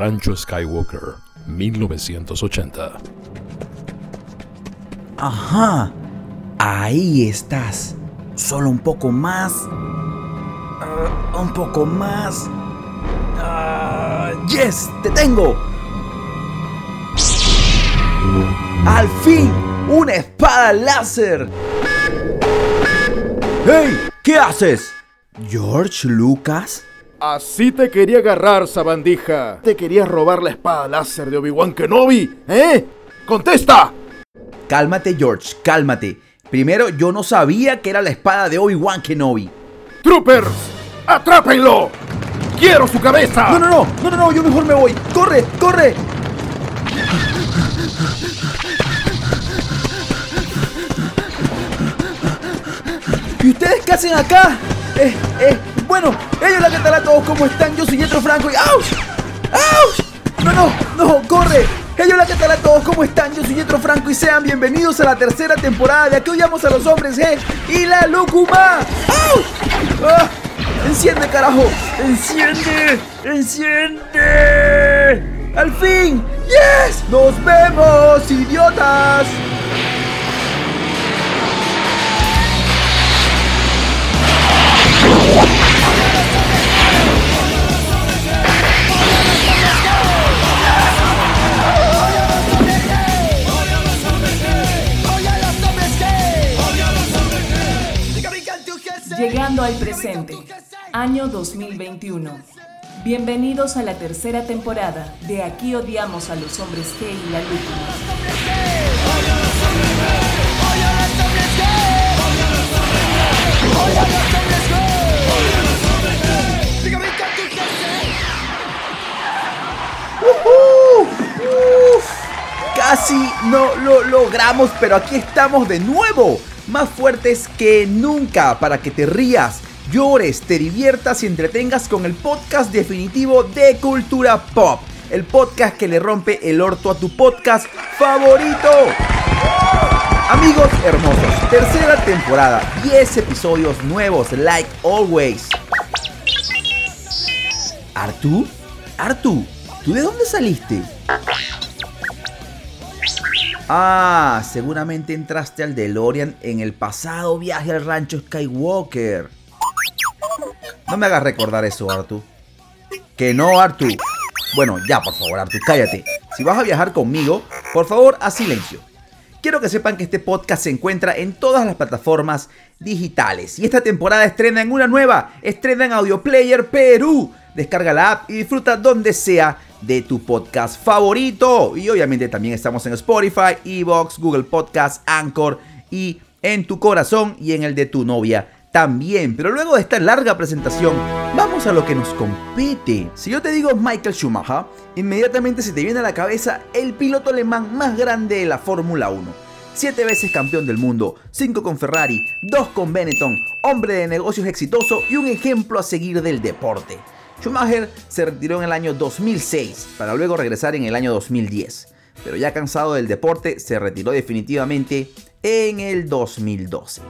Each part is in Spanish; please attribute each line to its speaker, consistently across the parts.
Speaker 1: Rancho Skywalker, 1980.
Speaker 2: Ajá, ahí estás. Solo un poco más. Ah, un poco más. Ah, ¡Yes! ¡Te tengo! ¡Al fin! ¡Una espada láser! ¡Hey! ¿Qué haces? ¿George Lucas?
Speaker 3: Así te quería agarrar, sabandija. Te querías robar la espada láser de Obi-Wan Kenobi, ¿eh? ¡Contesta!
Speaker 2: Cálmate, George, cálmate. Primero, yo no sabía que era la espada de Obi-Wan Kenobi.
Speaker 3: ¡Troopers! ¡Atrápenlo! ¡Quiero su cabeza!
Speaker 2: No, no, no, no, no, no, yo mejor me voy. ¡Corre, corre! ¿Y ustedes qué hacen acá? Eh, eh, bueno, ellos la que tal a todos, ¿cómo están? Yo soy Yetro Franco y ¡Auch! ¡Auch! No, no, no, corre. Ellos la que tal a todos, ¿cómo están? Yo soy Yetro Franco y sean bienvenidos a la tercera temporada de Aquí odiamos a los hombres G y la Lúcuma. ¡Auch! ¡Ah! ¡Enciende, carajo! ¡Enciende! ¡Enciende! ¡Al fin! ¡Yes! ¡Nos vemos, idiotas!
Speaker 4: Al presente, año 2021. Bienvenidos a la tercera temporada de Aquí odiamos a los hombres G y la.
Speaker 2: ¡Uf! Casi no lo logramos, pero aquí estamos de nuevo, más fuertes que nunca, para que te rías, llores, te diviertas y entretengas con el podcast definitivo de cultura pop. El podcast que le rompe el orto a tu podcast favorito. Amigos hermosos, tercera temporada, 10 episodios nuevos, like always. ¿Artu? ¿Artu? ¿Tú de dónde saliste? Ah, seguramente entraste al DeLorean en el pasado viaje al rancho Skywalker. No me hagas recordar eso, Artu. Que no, Artu. Bueno, ya, por favor, Artu, cállate. Si vas a viajar conmigo, por favor, haz silencio. Quiero que sepan que este podcast se encuentra en todas las plataformas digitales. Y esta temporada estrena en una nueva. Estrena en Audio Player Perú. Descarga la app y disfruta donde sea de tu podcast favorito. Y obviamente también estamos en Spotify, Evox, Google Podcast, Anchor y en tu corazón y en el de tu novia también. Pero luego de esta larga presentación, vamos a lo que nos compete. Si yo te digo Michael Schumacher, inmediatamente se te viene a la cabeza el piloto alemán más grande de la Fórmula 1. Siete veces campeón del mundo, cinco con Ferrari, dos con Benetton, hombre de negocios exitoso y un ejemplo a seguir del deporte. Schumacher se retiró en el año 2006 para luego regresar en el año 2010, pero ya cansado del deporte se retiró definitivamente en el 2012.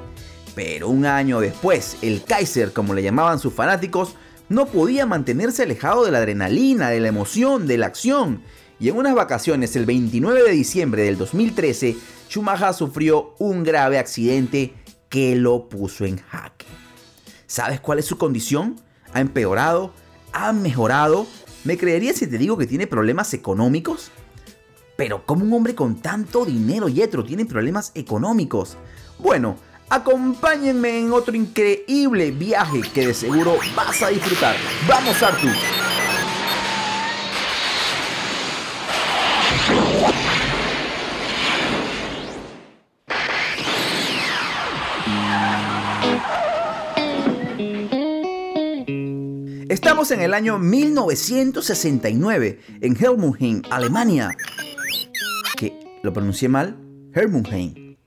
Speaker 2: Pero un año después, el Kaiser, como le llamaban sus fanáticos, no podía mantenerse alejado de la adrenalina, de la emoción, de la acción. Y en unas vacaciones, el 29 de diciembre del 2013, Schumacher sufrió un grave accidente que lo puso en jaque. ¿Sabes cuál es su condición? ¿Ha empeorado? ¿Ha mejorado? ¿Me creerías si te digo que tiene problemas económicos? Pero ¿cómo un hombre con tanto dinero, Yetro, tiene problemas económicos? Bueno, acompáñenme en otro increíble viaje que de seguro vas a disfrutar. ¡Vamos, Arthur! En el año 1969 en Helmundheim, Alemania. ¿Qué? ¿Lo pronuncié mal? Helmundheim.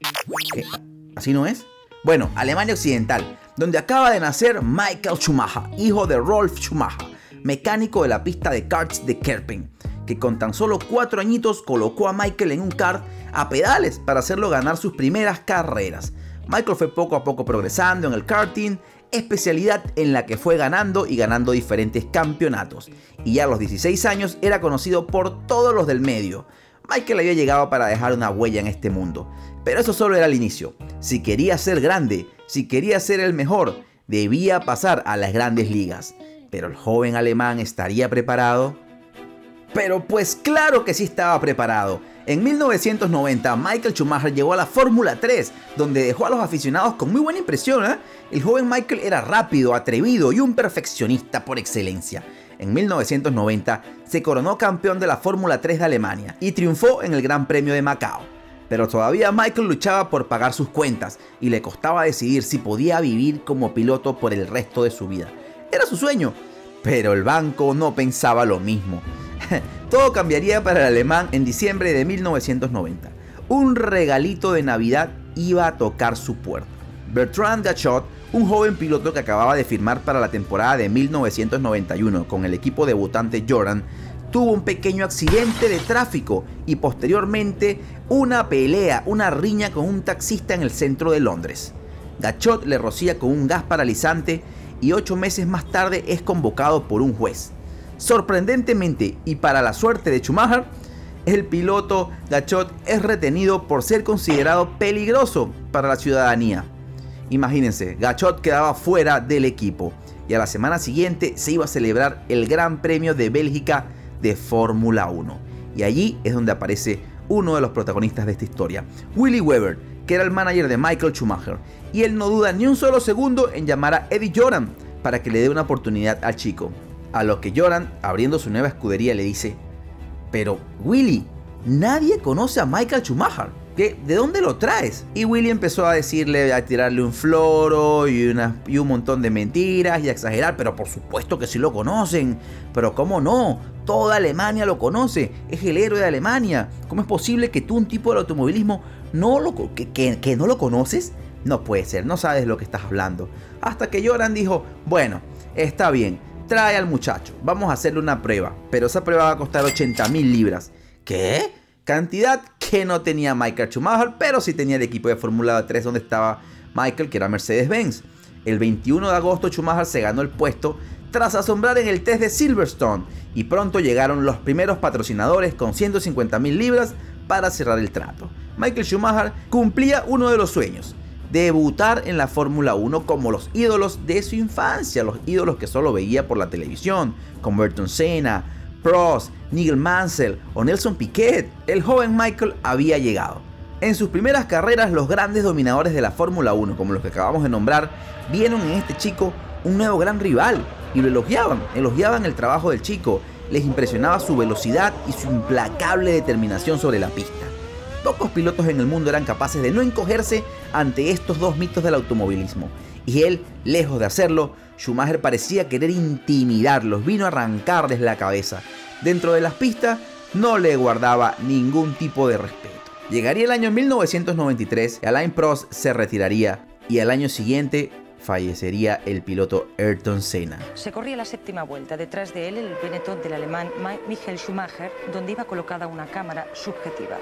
Speaker 2: ¿Así no es? Bueno, Alemania Occidental, donde acaba de nacer Michael Schumacher, hijo de Rolf Schumacher, mecánico de la pista de karts de Kerpen, que con tan solo cuatro añitos colocó a Michael en un kart a pedales para hacerlo ganar sus primeras carreras. Michael fue poco a poco progresando en el karting especialidad en la que fue ganando y ganando diferentes campeonatos. Y ya a los 16 años era conocido por todos los del medio. Michael había llegado para dejar una huella en este mundo. Pero eso solo era el inicio. Si quería ser grande, si quería ser el mejor, debía pasar a las grandes ligas. Pero el joven alemán estaría preparado. Pero pues claro que sí estaba preparado. En 1990 Michael Schumacher llegó a la Fórmula 3, donde dejó a los aficionados con muy buena impresión. ¿eh? El joven Michael era rápido, atrevido y un perfeccionista por excelencia. En 1990 se coronó campeón de la Fórmula 3 de Alemania y triunfó en el Gran Premio de Macao. Pero todavía Michael luchaba por pagar sus cuentas y le costaba decidir si podía vivir como piloto por el resto de su vida. Era su sueño, pero el banco no pensaba lo mismo. Todo cambiaría para el alemán en diciembre de 1990. Un regalito de Navidad iba a tocar su puerta. Bertrand Gachot, un joven piloto que acababa de firmar para la temporada de 1991 con el equipo debutante Jordan, tuvo un pequeño accidente de tráfico y posteriormente una pelea, una riña con un taxista en el centro de Londres. Gachot le rocía con un gas paralizante y ocho meses más tarde es convocado por un juez. Sorprendentemente y para la suerte de Schumacher, el piloto Gachot es retenido por ser considerado peligroso para la ciudadanía. Imagínense, Gachot quedaba fuera del equipo y a la semana siguiente se iba a celebrar el Gran Premio de Bélgica de Fórmula 1. Y allí es donde aparece uno de los protagonistas de esta historia, Willy Weber, que era el manager de Michael Schumacher. Y él no duda ni un solo segundo en llamar a Eddie Joran para que le dé una oportunidad al chico. A lo que Joran, abriendo su nueva escudería, le dice, pero Willy, nadie conoce a Michael Schumacher. ¿De dónde lo traes? Y Willy empezó a decirle, a tirarle un floro y, un montón de mentiras y a exagerar, pero por supuesto que sí lo conocen. Pero ¿cómo no? Toda Alemania lo conoce, es el héroe de Alemania. ¿Cómo es posible que tú, un tipo del automovilismo, no lo, que no lo conoces? No puede ser, no sabes lo que estás hablando. Hasta que Joran dijo, bueno, está bien, trae al muchacho, vamos a hacerle una prueba, pero esa prueba va a costar 80 mil libras. ¿Qué? Cantidad que no tenía Michael Schumacher, pero sí tenía el equipo de Fórmula 3 donde estaba Michael, que era Mercedes-Benz. El 21 de agosto Schumacher se ganó el puesto tras asombrar en el test de Silverstone y pronto llegaron los primeros patrocinadores con 150 mil libras para cerrar el trato. Michael Schumacher cumplía uno de los sueños, debutar en la Fórmula 1 como los ídolos de su infancia, los ídolos que solo veía por la televisión, como Ayrton Senna, Prost, Nigel Mansell o Nelson Piquet. El joven Michael había llegado. En sus primeras carreras, los grandes dominadores de la Fórmula 1, como los que acabamos de nombrar, vieron en este chico un nuevo gran rival y lo elogiaban, elogiaban el trabajo del chico, les impresionaba su velocidad y su implacable determinación sobre la pista. Pocos pilotos en el mundo eran capaces de no encogerse ante estos dos mitos del automovilismo. Y él, lejos de hacerlo, Schumacher parecía querer intimidarlos, vino a arrancarles la cabeza. Dentro de las pistas no le guardaba ningún tipo de respeto. Llegaría el año 1993, Alain Prost se retiraría y al año siguiente fallecería el piloto Ayrton Senna.
Speaker 5: Se corría la séptima vuelta. Detrás de él el Benetton del alemán Michael Schumacher, donde iba colocada una cámara subjetiva.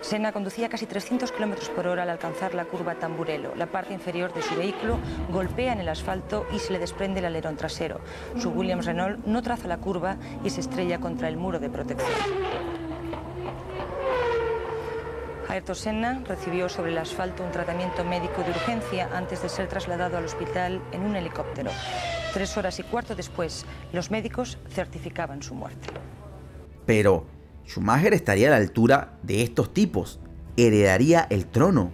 Speaker 5: Senna conducía casi 300 km por hora al alcanzar la curva Tamburello. La parte inferior de su vehículo golpea en el asfalto y se le desprende el alerón trasero. Su Williams Renault no traza la curva y se estrella contra el muro de protección. Ayrton Senna recibió sobre el asfalto un tratamiento médico de urgencia antes de ser trasladado al hospital en un helicóptero. Tres horas y cuarto después, los médicos certificaban su muerte.
Speaker 2: Pero Schumacher estaría a la altura de estos tipos. Heredaría el trono.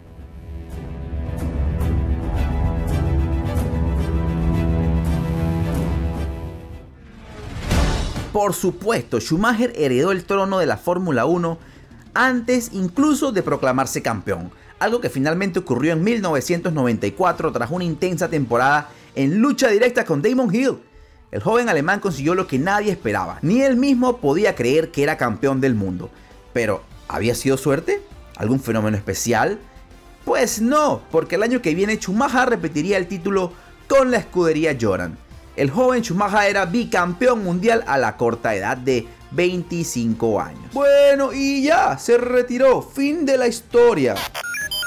Speaker 2: Por supuesto, Schumacher heredó el trono de la Fórmula 1 antes incluso de proclamarse campeón, algo que finalmente ocurrió en 1994 tras una intensa temporada en lucha directa con Damon Hill. El joven alemán consiguió lo que nadie esperaba, ni él mismo podía creer que era campeón del mundo. Pero, ¿había sido suerte? ¿Algún fenómeno especial? Pues no, porque el año que viene Schumacher repetiría el título con la escudería Joran. El joven Schumacher era bicampeón mundial a la corta edad de 25 años. Bueno, y ya, se retiró. Fin de la historia.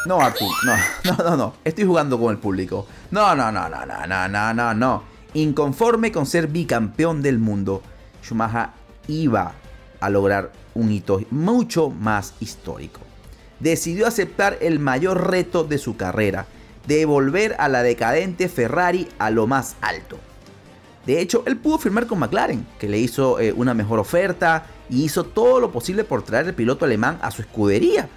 Speaker 2: No, Artur, no, no, no, no. Estoy jugando con el público. No, no, no, no, no, no, no, no, no. Inconforme con ser bicampeón del mundo, Schumacher iba a lograr un hito mucho más histórico. Decidió aceptar el mayor reto de su carrera, de volver a la decadente Ferrari a lo más alto. De hecho, él pudo firmar con McLaren, que le hizo eh, una mejor oferta y hizo todo lo posible por traer el piloto alemán a su escudería.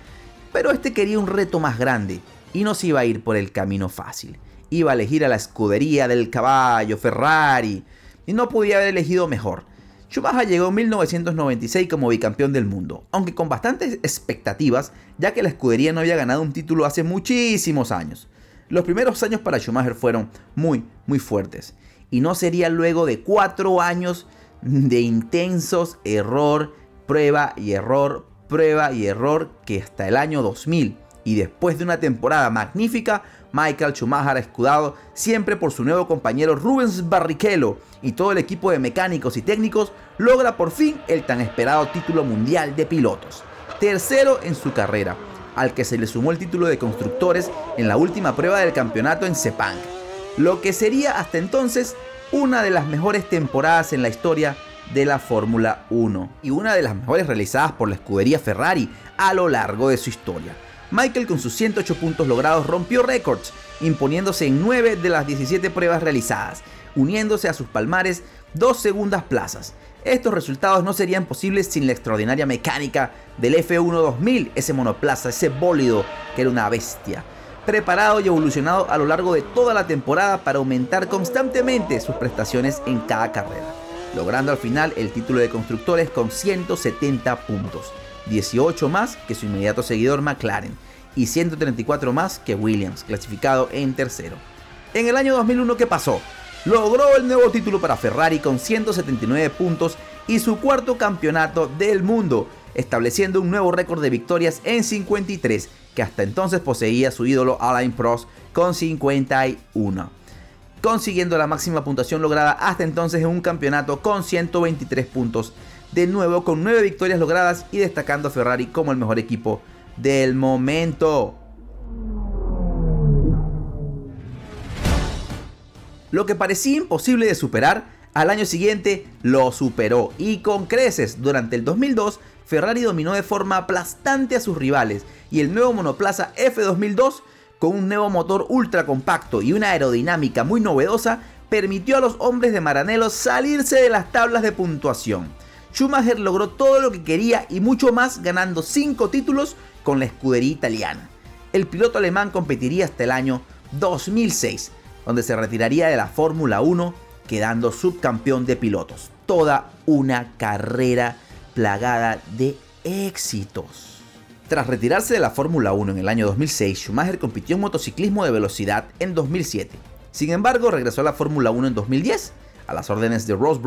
Speaker 2: Pero este quería un reto más grande y no se iba a ir por el camino fácil. Iba a elegir a la escudería del caballo Ferrari y no podía haber elegido mejor. Schumacher llegó en 1996 como bicampeón del mundo, aunque con bastantes expectativas, ya que la escudería no había ganado un título hace muchísimos años. Los primeros años para Schumacher fueron muy, muy fuertes y no sería luego de cuatro años de intensos error, prueba y error, prueba y error que hasta el año 2000 y después de una temporada magnífica, Michael Schumacher escudado siempre por su nuevo compañero Rubens Barrichello y todo el equipo de mecánicos y técnicos logra por fin el tan esperado título mundial de pilotos. Tercero en su carrera, al que se le sumó el título de constructores en la última prueba del campeonato en Sepang lo que sería hasta entonces una de las mejores temporadas en la historia de la Fórmula 1 y una de las mejores realizadas por la escudería Ferrari a lo largo de su historia. Michael con sus 108 puntos logrados rompió récords, imponiéndose en 9 de las 17 pruebas realizadas, uniéndose a sus palmares dos segundas plazas. Estos resultados no serían posibles sin la extraordinaria mecánica del F1 2000, ese monoplaza, ese bólido que era una bestia preparado y evolucionado a lo largo de toda la temporada para aumentar constantemente sus prestaciones en cada carrera, logrando al final el título de constructores con 170 puntos, 18 más que su inmediato seguidor McLaren y 134 más que Williams, clasificado en tercero. En el año 2001, ¿qué pasó? Logró el nuevo título para Ferrari con 179 puntos y su cuarto campeonato del mundo, estableciendo un nuevo récord de victorias en 53 que hasta entonces poseía su ídolo Alain Prost con 51, consiguiendo la máxima puntuación lograda hasta entonces en un campeonato con 123 puntos, de nuevo con 9 victorias logradas y destacando a Ferrari como el mejor equipo del momento. Lo que parecía imposible de superar, al año siguiente lo superó y con creces. Durante el 2002, Ferrari dominó de forma aplastante a sus rivales y el nuevo monoplaza F2002 con un nuevo motor ultra compacto y una aerodinámica muy novedosa permitió a los hombres de Maranello salirse de las tablas de puntuación. Schumacher logró todo lo que quería y mucho más ganando 5 títulos con la escudería italiana. El piloto alemán competiría hasta el año 2006, donde se retiraría de la Fórmula 1 quedando subcampeón de pilotos. Toda una carrera plagada de éxitos. Tras retirarse de la Fórmula 1 en el año 2006, Schumacher compitió en motociclismo de velocidad en 2007. Sin embargo, regresó a la Fórmula 1 en 2010, a las órdenes de Ross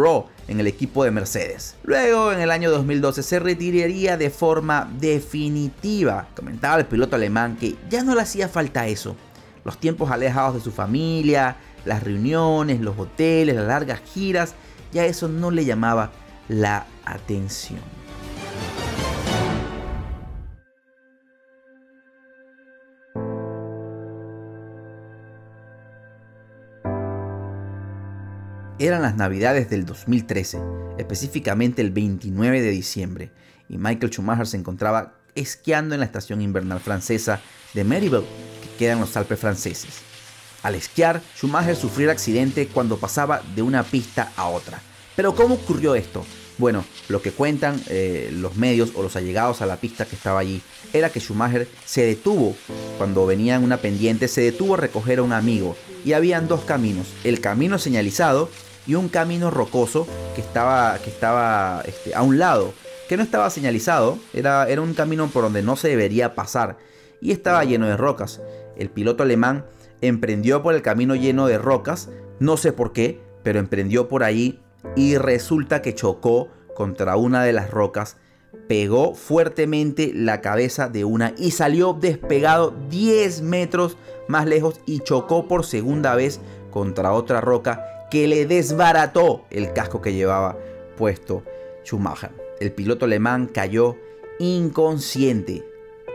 Speaker 2: en el equipo de Mercedes. Luego, en el año 2012, se retiraría de forma definitiva. Comentaba el piloto alemán que ya no le hacía falta eso. Los tiempos alejados de su familia, las reuniones, los hoteles, las largas giras, ya eso no le llamaba la atención. Eran las navidades del 2013, específicamente el 29 de diciembre, y Michael Schumacher se encontraba esquiando en la estación invernal francesa de Meribel, que queda en los Alpes franceses. Al esquiar, Schumacher sufrió el accidente cuando pasaba de una pista a otra. Pero ¿cómo ocurrió esto? Bueno, lo que cuentan eh, los medios o los allegados a la pista que estaba allí era que Schumacher se detuvo cuando venía en una pendiente, se detuvo a recoger a un amigo y habían dos caminos, el camino señalizado y un camino rocoso que estaba, que estaba este, a un lado, que no estaba señalizado, era, era un camino por donde no se debería pasar y estaba lleno de rocas. El piloto alemán emprendió por el camino lleno de rocas, no sé por qué, pero emprendió por ahí y resulta que chocó contra una de las rocas, pegó fuertemente la cabeza de una y salió despegado 10 metros más lejos y chocó por segunda vez contra otra roca que le desbarató el casco que llevaba puesto Schumacher. El piloto alemán cayó inconsciente.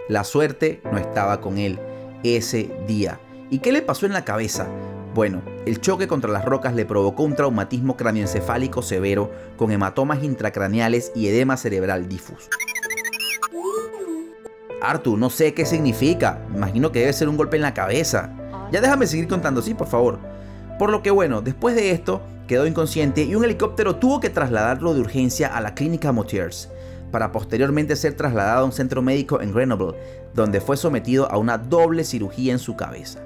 Speaker 2: La suerte no estaba con él ese día. ¿Y qué le pasó en la cabeza? Bueno, el choque contra las rocas le provocó un traumatismo cráneoencefálico severo con hematomas intracraneales y edema cerebral difuso. Artu, no sé qué significa. Imagino que debe ser un golpe en la cabeza. Ya déjame seguir contando, sí, por favor. Por lo que bueno, después de esto, quedó inconsciente y un helicóptero tuvo que trasladarlo de urgencia a la clínica Motiers para posteriormente ser trasladado a un centro médico en Grenoble, donde fue sometido a una doble cirugía en su cabeza.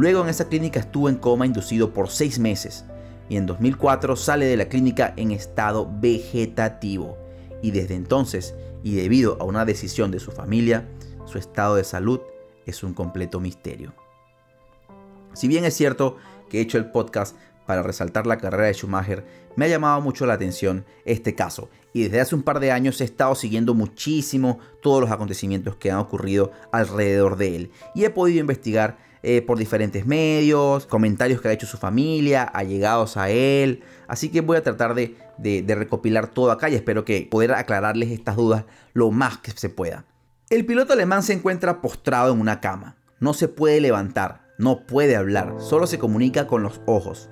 Speaker 2: Luego en esa clínica estuvo en coma inducido por seis meses y en 2004 sale de la clínica en estado vegetativo. Y desde entonces y debido a una decisión de su familia, su estado de salud es un completo misterio. Si bien es cierto que he hecho el podcast para resaltar la carrera de Schumacher, me ha llamado mucho la atención este caso. Y desde hace un par de años he estado siguiendo muchísimo todos los acontecimientos que han ocurrido alrededor de él. Y he podido investigar eh, por diferentes medios, comentarios que ha hecho su familia, allegados a él, así que voy a tratar de, recopilar todo acá y espero que poder aclararles estas dudas lo más que se pueda. El piloto alemán se encuentra postrado en una cama, no se puede levantar, no puede hablar, solo se comunica con los ojos.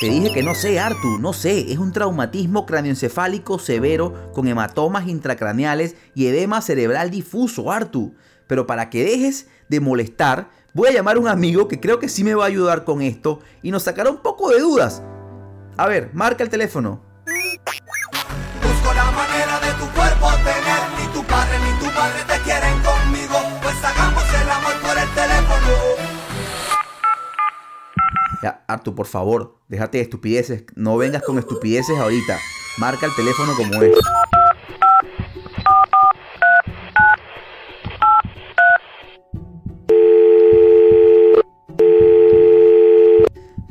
Speaker 2: Te dije que no sé, Artu, no sé. Es un traumatismo cráneoencefálico severo con hematomas intracraneales y edema cerebral difuso, Artu. Pero para que dejes de molestar, voy a llamar a un amigo que creo que sí me va a ayudar con esto y nos sacará un poco de dudas. A ver, marca el teléfono.
Speaker 6: Busco la manera de tu cuerpo tener, ni tu padre ni tu madre te quieren conmigo, pues hagamos el amor por el teléfono.
Speaker 2: Ya, Artu, por favor, déjate de estupideces. No vengas con estupideces ahorita. Marca el teléfono como es.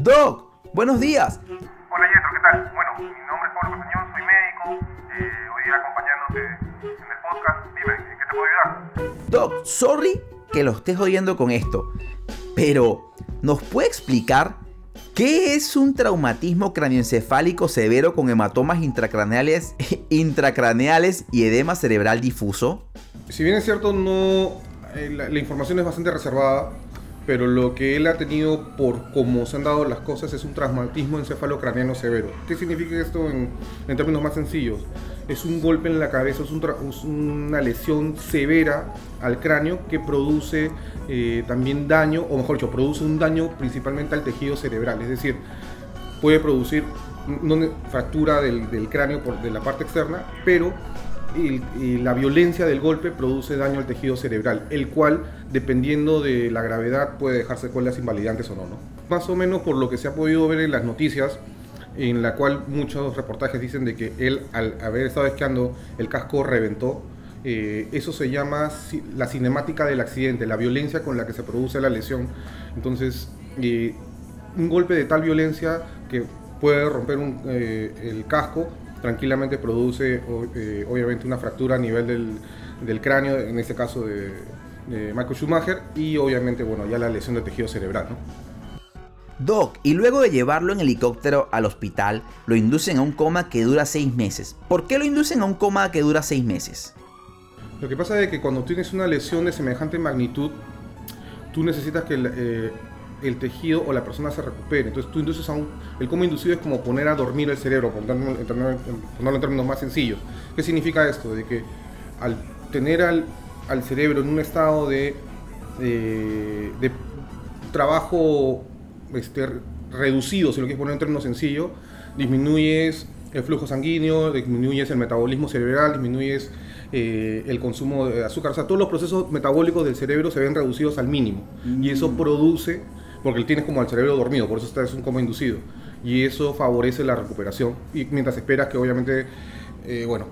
Speaker 2: Doc, buenos días.
Speaker 7: Hola Yetro, ¿qué tal? Bueno, mi nombre es Pablo Castañón, soy médico, eh, hoy día acompañándote en el podcast. Dime, ¿en qué te puedo ayudar?
Speaker 2: Doc, sorry que lo estés oyendo con esto, pero ¿nos puede explicar qué es un traumatismo craneoencefálico severo con hematomas intracraneales, intracraneales y edema cerebral difuso?
Speaker 7: Si bien es cierto, no, eh, la, la información es bastante reservada, pero lo que él ha tenido por cómo se han dado las cosas es un traumatismo encefalocraniano severo. ¿Qué significa esto en, términos más sencillos? Es un golpe en la cabeza, es, una lesión severa al cráneo que produce eh, también daño, o mejor dicho, produce un daño principalmente al tejido cerebral, es decir, puede producir fractura del, del cráneo por, de la parte externa, pero y, la violencia del golpe produce daño al tejido cerebral, el cual, dependiendo de la gravedad, puede dejar secuelas invalidantes o no, ¿no? Más o menos por lo que se ha podido ver en las noticias, en la cual muchos reportajes dicen de que él, al haber estado esquiando, el casco reventó. Eh, eso se llama la cinemática del accidente, la violencia con la que se produce la lesión. Entonces, eh, un golpe de tal violencia que puede romper eh, el casco, tranquilamente produce eh, obviamente una fractura a nivel del, del cráneo, en este caso de, de Michael Schumacher, y obviamente bueno, ya la lesión del tejido cerebral. ¿no?
Speaker 2: Doc, y luego de llevarlo en helicóptero al hospital, lo inducen a un coma que dura seis meses. ¿Por qué lo inducen a un coma que dura seis meses?
Speaker 7: Lo que pasa es que cuando tienes una lesión de semejante magnitud, tú necesitas que eh, el tejido o la persona se recupere. Entonces tú induces a un... El coma inducido es como poner a dormir el cerebro, ponerlo en, términos- en- más sencillos. ¿Qué significa esto? De que al tener al, al cerebro en un estado de, eh, de trabajo este, reducido, si lo quieres poner en términos sencillos, disminuyes el flujo sanguíneo, disminuyes el metabolismo cerebral, disminuyes eh, el consumo de azúcar. O sea, todos los procesos metabólicos del cerebro se ven reducidos al mínimo. Y eso produce, porque tienes como al cerebro dormido, por eso está, es un coma inducido. Y eso favorece la recuperación. Y mientras esperas que obviamente, eh, bueno,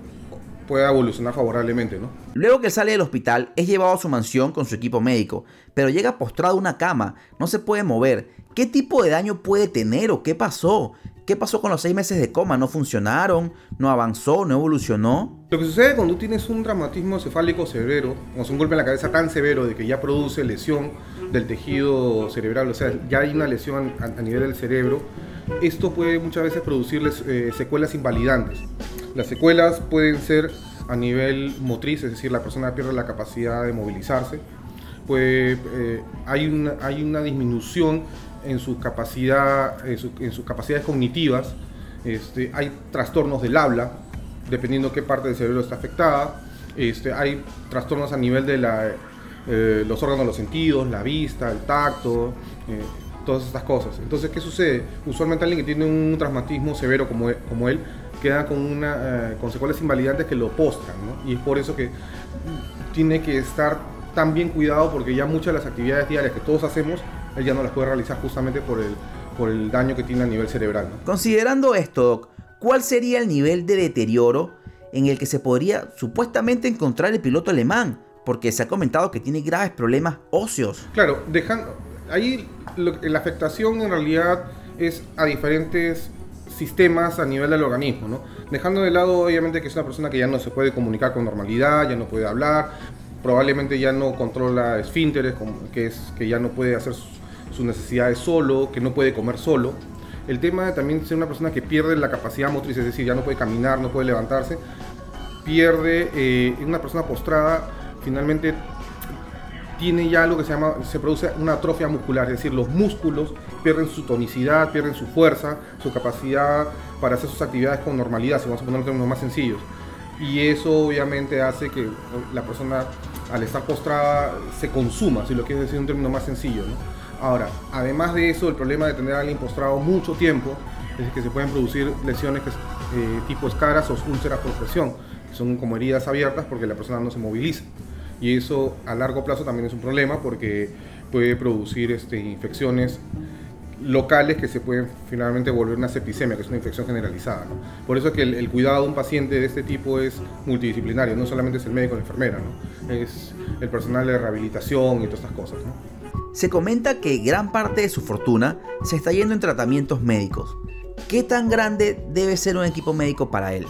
Speaker 7: pueda evolucionar favorablemente, ¿no?
Speaker 2: Luego que sale del hospital, es llevado a su mansión con su equipo médico, pero llega postrado a una cama, no se puede mover. ¿Qué tipo de daño puede tener o qué pasó? ¿Qué pasó con los seis meses de coma? ¿No funcionaron? ¿No avanzó? ¿No evolucionó?
Speaker 7: Lo que sucede cuando tienes un traumatismo encefálico severo, o sea, un golpe en la cabeza tan severo de que ya produce lesión del tejido cerebral, o sea, ya hay una lesión a, a nivel del cerebro, esto puede muchas veces producirles eh, secuelas invalidantes. Las secuelas pueden ser a nivel motriz, es decir, la persona pierde la capacidad de movilizarse, puede, eh, hay, una, hay una disminución en su capacidad, en, sus capacidades cognitivas, este, hay trastornos del habla, dependiendo qué parte del cerebro está afectada, este, hay trastornos a nivel de la, eh, los órganos de los sentidos, la vista, el tacto, eh, todas estas cosas. Entonces, ¿qué sucede? Usualmente alguien que tiene un traumatismo severo como, e, como él queda con, una, eh, con secuelas invalidantes que lo postran, ¿no? Y es por eso que tiene que estar tan bien cuidado porque ya muchas de las actividades diarias que todos hacemos, él ya no las puede realizar justamente por el, por el daño que tiene a nivel cerebral.
Speaker 2: Considerando esto, Doc, ¿cuál sería el nivel de deterioro en el que se podría supuestamente encontrar el piloto alemán? Porque se ha comentado que tiene graves problemas óseos.
Speaker 7: Claro, dejando, ahí la afectación en realidad es a diferentes sistemas a nivel del organismo, ¿no? Dejando de lado obviamente que es una persona que ya no se puede comunicar con normalidad, ya no puede hablar, probablemente ya no controla esfínteres, que es que ya no puede hacer sus necesidades solo, que no puede comer solo. El tema de también ser una persona que pierde la capacidad motriz, es decir, ya no puede caminar, no puede levantarse, pierde, eh, una persona postrada, finalmente tiene ya lo que se llama, se produce una atrofia muscular, es decir, los músculos pierden su tonicidad, pierden su fuerza, su capacidad para hacer sus actividades con normalidad, si vamos a poner términos más sencillos. Y eso obviamente hace que la persona al estar postrada se consuma, si lo quieres decir en un término más sencillo. Ahora, además de eso, el problema de tener a alguien postrado mucho tiempo es que se pueden producir lesiones que, eh, tipo escaras o úlceras por presión, que son como heridas abiertas porque la persona no se moviliza y eso a largo plazo también es un problema porque puede producir este, infecciones locales que se pueden finalmente volver una septicemia, que es una infección generalizada. Por eso es que el, cuidado de un paciente de este tipo es multidisciplinario, no solamente es el médico o la enfermera, ¿no? es el personal de rehabilitación y todas estas cosas.
Speaker 2: Se comenta que gran parte de su fortuna se está yendo en tratamientos médicos. ¿Qué tan grande debe ser un equipo médico para él?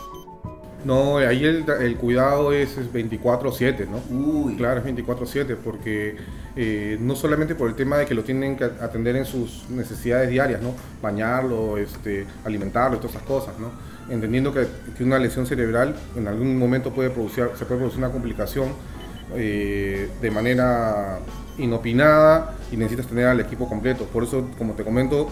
Speaker 7: No, ahí el, cuidado es, 24-7, ¿no? Uy. Claro, es 24-7, porque eh, no solamente por el tema de que lo tienen que atender en sus necesidades diarias, ¿no? Bañarlo, este, alimentarlo, todas esas cosas, ¿no? Entendiendo que, una lesión cerebral en algún momento puede producir, se puede producir una complicación eh, de manera inopinada y necesitas tener al equipo completo. Por eso, como te comento,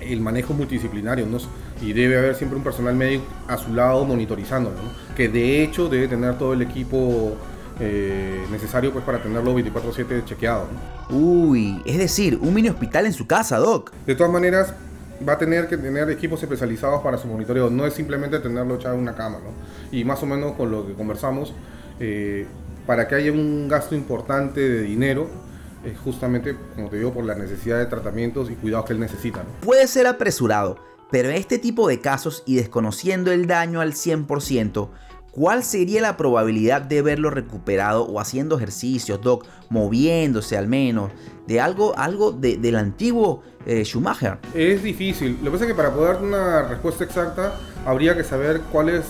Speaker 7: el manejo multidisciplinario ¿no? y debe haber siempre un personal médico a su lado monitorizándolo, que de hecho debe tener todo el equipo eh, necesario pues para tenerlo 24/7 chequeado.
Speaker 2: Uy, es decir, un mini hospital en su casa, Doc.
Speaker 7: De todas maneras, va a tener que tener equipos especializados para su monitoreo, no es simplemente tenerlo echado en una cama, ¿no? Y más o menos con lo que conversamos, eh, para que haya un gasto importante de dinero, es justamente, como te digo, por la necesidad de tratamientos y cuidados que él necesita.
Speaker 2: Puede ser apresurado, pero en este tipo de casos y desconociendo el daño al 100%, ¿cuál sería la probabilidad de verlo recuperado o haciendo ejercicios, Doc, moviéndose al menos, de algo, algo del antiguo eh, Schumacher?
Speaker 7: Es difícil. Lo que pasa es que para poder dar una respuesta exacta habría que saber cuál es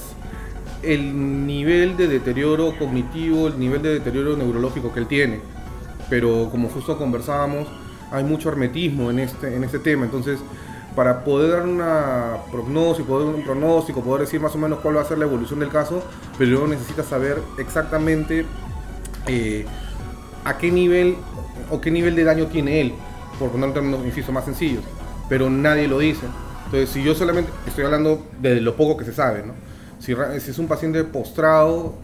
Speaker 7: el nivel de deterioro cognitivo, el nivel de deterioro neurológico que él tiene pero como justo conversábamos, hay mucho hermetismo en este, en este tema, entonces para poder dar una prognosis, poder un pronóstico, poder decir más o menos cuál va a ser la evolución del caso, pero luego necesitas saber exactamente eh, a qué nivel o qué nivel de daño tiene él, por poner un término insisto más sencillos, pero nadie lo dice. Entonces, si yo solamente estoy hablando de lo poco que se sabe, ¿no? Si, si es un paciente postrado,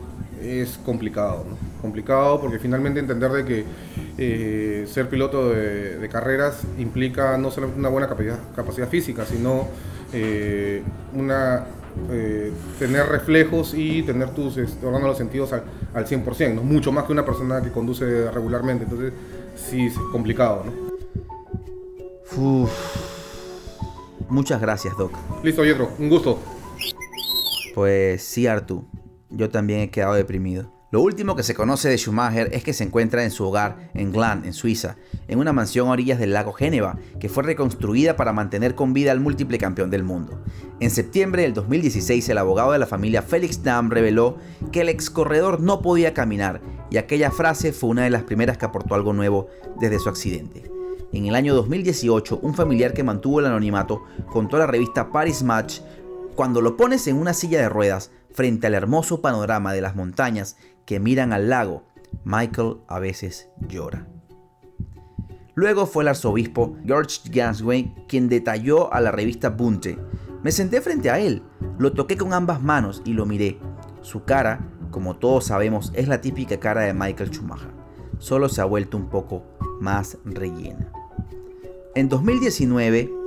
Speaker 7: es complicado, ¿no? complicado porque finalmente entender de que eh, ser piloto de, carreras implica no solamente una buena capacidad, capacidad física, sino eh, una, eh, tener reflejos y tener tus órganos los sentidos al, al 100%, ¿no? mucho más que una persona que conduce regularmente, entonces sí es complicado. ¿no?
Speaker 2: Muchas gracias, Doc.
Speaker 7: Listo, Yetro, un gusto.
Speaker 2: Pues sí, Artu, yo también he quedado deprimido. Lo último que se conoce de Schumacher es que se encuentra en su hogar en Gland, en Suiza, en una mansión a orillas del lago Génova, que fue reconstruida para mantener con vida al múltiple campeón del mundo. En septiembre del 2016, el abogado de la familia Felix Dam reveló que el ex corredor no podía caminar, y aquella frase fue una de las primeras que aportó algo nuevo desde su accidente. En el año 2018, un familiar que mantuvo el anonimato contó a la revista Paris Match, cuando lo pones en una silla de ruedas, frente al hermoso panorama de las montañas que miran al lago, Michael a veces llora. Luego fue el arzobispo George Gansway quien detalló a la revista Bunte. Me senté frente a él, lo toqué con ambas manos y lo miré. Su cara, como todos sabemos, es la típica cara de Michael Schumacher, solo se ha vuelto un poco más rellena. En 2019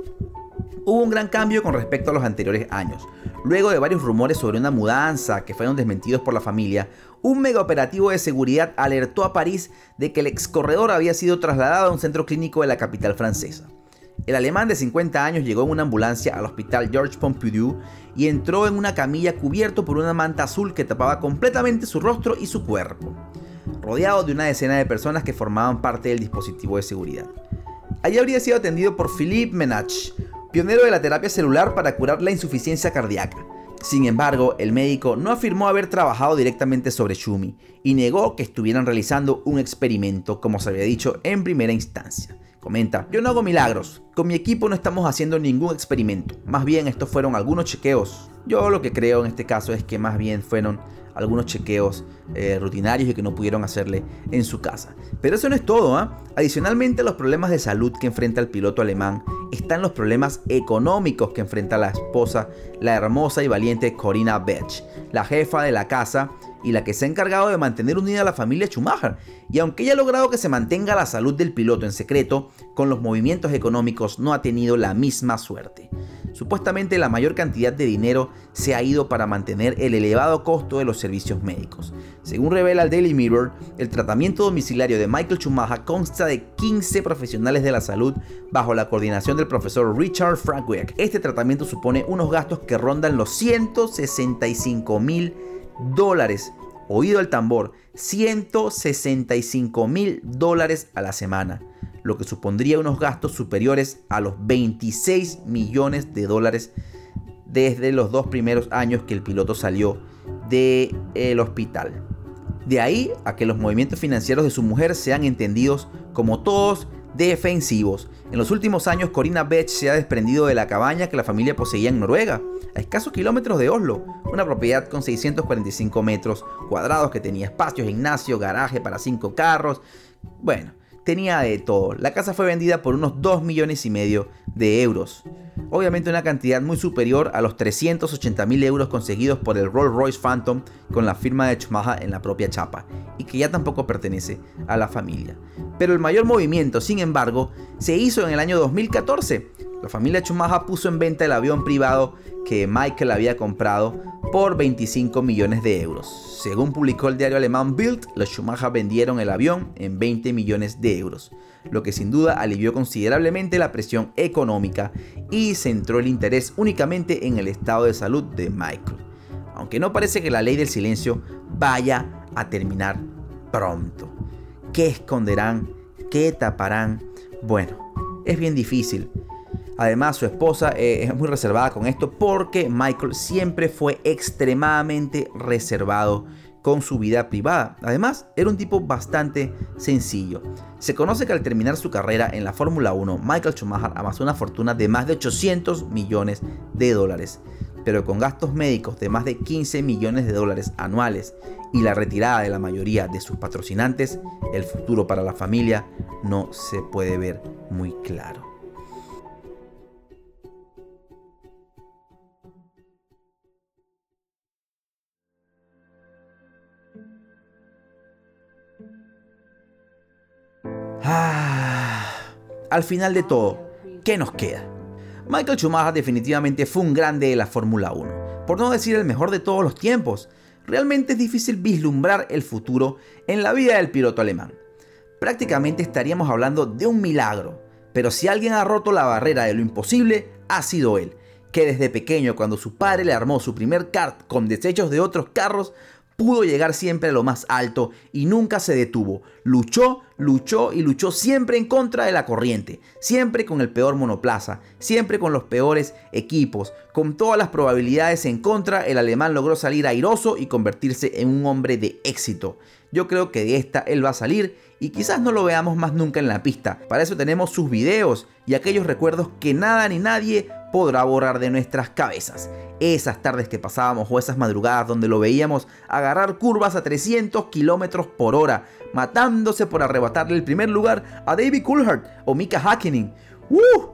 Speaker 2: hubo un gran cambio con respecto a los anteriores años. Luego de varios rumores sobre una mudanza que fueron desmentidos por la familia, un mega operativo de seguridad alertó a París de que el ex corredor había sido trasladado a un centro clínico de la capital francesa. El alemán de 50 años llegó en una ambulancia al hospital Georges Pompidou y entró en una camilla cubierto por una manta azul que tapaba completamente su rostro y su cuerpo, rodeado de una decena de personas que formaban parte del dispositivo de seguridad. Allí habría sido atendido por Philippe Menach, pionero de la terapia celular para curar la insuficiencia cardíaca. Sin embargo, el médico no afirmó haber trabajado directamente sobre Shumi y negó que estuvieran realizando un experimento, como se había dicho en primera instancia. Comenta, yo no hago milagros, con mi equipo no estamos haciendo ningún experimento, más bien estos fueron algunos chequeos. Yo lo que creo en este caso es que más bien fueron algunos chequeos eh, rutinarios y que no pudieron hacerle en su casa. Pero eso no es todo. ¿ah? Adicionalmente a los problemas de salud que enfrenta el piloto alemán, están los problemas económicos que enfrenta la esposa, la hermosa y valiente Corina Bech, la jefa de la casa y la que se ha encargado de mantener unida a la familia Schumacher. Y aunque ella ha logrado que se mantenga la salud del piloto en secreto, con los movimientos económicos no ha tenido la misma suerte. Supuestamente la mayor cantidad de dinero se ha ido para mantener el elevado costo de los servicios médicos. Según revela el Daily Mirror, el tratamiento domiciliario de Michael Schumacher consta de 15 profesionales de la salud bajo la coordinación del profesor Richard Frankwick. Este tratamiento supone unos gastos que rondan los 165 mil dólares. Oído el tambor, 165 mil dólares a la semana lo que supondría unos gastos superiores a los 26 millones de dólares desde los dos primeros años que el piloto salió del hospital. De ahí a que los movimientos financieros de su mujer sean entendidos como todos defensivos. En los últimos años, Corina Bech se ha desprendido de la cabaña que la familia poseía en Noruega, a escasos kilómetros de Oslo, una propiedad con 645 metros cuadrados que tenía espacio, gimnasio, garaje para cinco carros. Bueno, tenía de todo. La casa fue vendida por unos 2 millones y medio de euros. Obviamente una cantidad muy superior a los 380 mil euros conseguidos por el Rolls Royce Phantom con la firma de Chumaja en la propia chapa y que ya tampoco pertenece a la familia. Pero el mayor movimiento, sin embargo, se hizo en el año 2014. La familia Chumaja puso en venta el avión privado que Michael había comprado por 25 millones de euros. Según publicó el diario alemán Bild, los Schumacher vendieron el avión en 20 millones de euros, lo que sin duda alivió considerablemente la presión económica y centró el interés únicamente en el estado de salud de Michael. Aunque no parece que la ley del silencio vaya a terminar pronto. ¿Qué esconderán? ¿Qué taparán? Bueno, es bien difícil Además, su esposa eh, es muy reservada con esto porque Michael siempre fue extremadamente reservado con su vida privada. Además, era un tipo bastante sencillo. Se conoce que al terminar su carrera en la Fórmula 1, Michael Schumacher amasó una fortuna de más de 800 millones de dólares, pero con gastos médicos de más de 15 millones de dólares anuales y la retirada de la mayoría de sus patrocinantes, el futuro para la familia no se puede ver muy claro. Ah, al final de todo, ¿qué nos queda? Michael Schumacher definitivamente fue un grande de la Fórmula 1, por no decir el mejor de todos los tiempos. Realmente es difícil vislumbrar el futuro en la vida del piloto alemán. Prácticamente estaríamos hablando de un milagro, pero si alguien ha roto la barrera de lo imposible, ha sido él, que desde pequeño cuando su padre le armó su primer kart con desechos de otros carros, pudo llegar siempre a lo más alto y nunca se detuvo. Luchó, luchó y luchó siempre en contra de la corriente, siempre con el peor monoplaza, siempre con los peores equipos. Con todas las probabilidades en contra, el alemán logró salir airoso y convertirse en un hombre de éxito. Yo creo que de esta él va a salir y quizás no lo veamos más nunca en la pista. Para eso tenemos sus videos y aquellos recuerdos que nada ni nadie podrá borrar de nuestras cabezas. Esas tardes que pasábamos o esas madrugadas donde lo veíamos agarrar curvas a 300 kilómetros por hora, matándose por arrebatarle el primer lugar a David Coulthard o Mika Hakkinen. ¡Uh!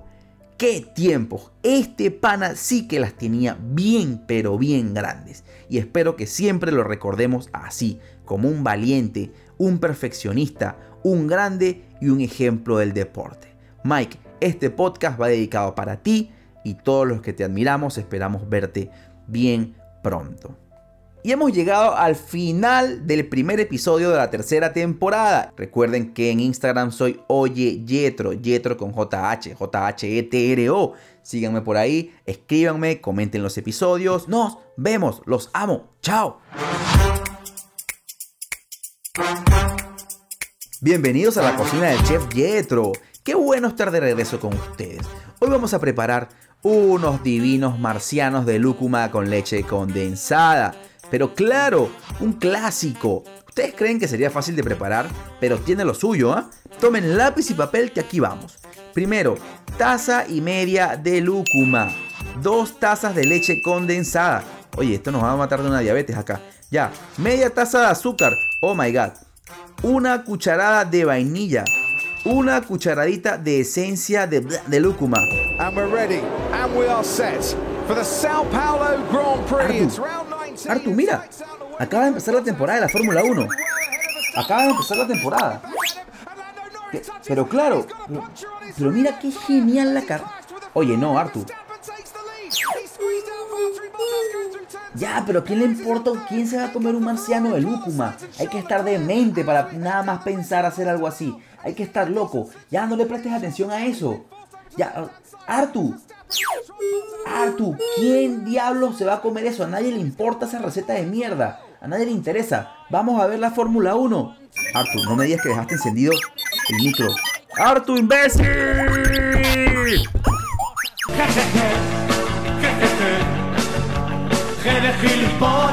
Speaker 2: ¡Qué tiempos! Este pana sí que las tenía bien, pero bien grandes. Y espero que siempre lo recordemos así, como un valiente, un perfeccionista, un grande y un ejemplo del deporte. Mike, este podcast va dedicado para ti y todos los que te admiramos esperamos verte bien pronto. Y hemos llegado al final del primer episodio de la tercera temporada. Recuerden que en Instagram soy Oye Yetro, Yetro con JH, J-H-E-T-R-O. Síganme por ahí, escríbanme, comenten los episodios. Nos vemos, los amo. Chao. Bienvenidos a la cocina del chef Yetro. Qué bueno estar de regreso con ustedes. Hoy vamos a preparar unos divinos marcianos de lúcuma con leche condensada. Pero claro, un clásico. Ustedes creen que sería fácil de preparar, pero tiene lo suyo, ¿ah? Tomen lápiz y papel que aquí vamos. Primero, taza y media de lúcuma. Dos tazas de leche condensada. Oye, esto nos va a matar de una diabetes acá. Ya, media taza de azúcar. Oh my god. Una cucharada de vainilla. Una cucharadita de esencia de, de lúcuma.
Speaker 8: And we're ready. And we are set for the Sao Paulo Grand Prix. It's
Speaker 2: Artu,
Speaker 8: round 19.
Speaker 2: Artu, mira. Acaba de empezar la temporada de la Fórmula 1. Acaba de empezar la temporada. Pe- Pero claro, pero, pero mira qué genial la carrera. Oye, no, Artu. Ya, pero ¿quién le importa quién se va a comer un marciano de lúcuma? Hay que estar demente para nada más pensar hacer algo así. Hay que estar loco. Ya no le prestes atención a eso. Ya, Artu. Artu, ¿quién diablos se va a comer eso? A nadie le importa esa receta de mierda. A nadie le interesa. Vamos a ver la Fórmula 1. Artu, no me digas que dejaste encendido el micro. ¡Artu, imbécil!
Speaker 6: Que de gilipollas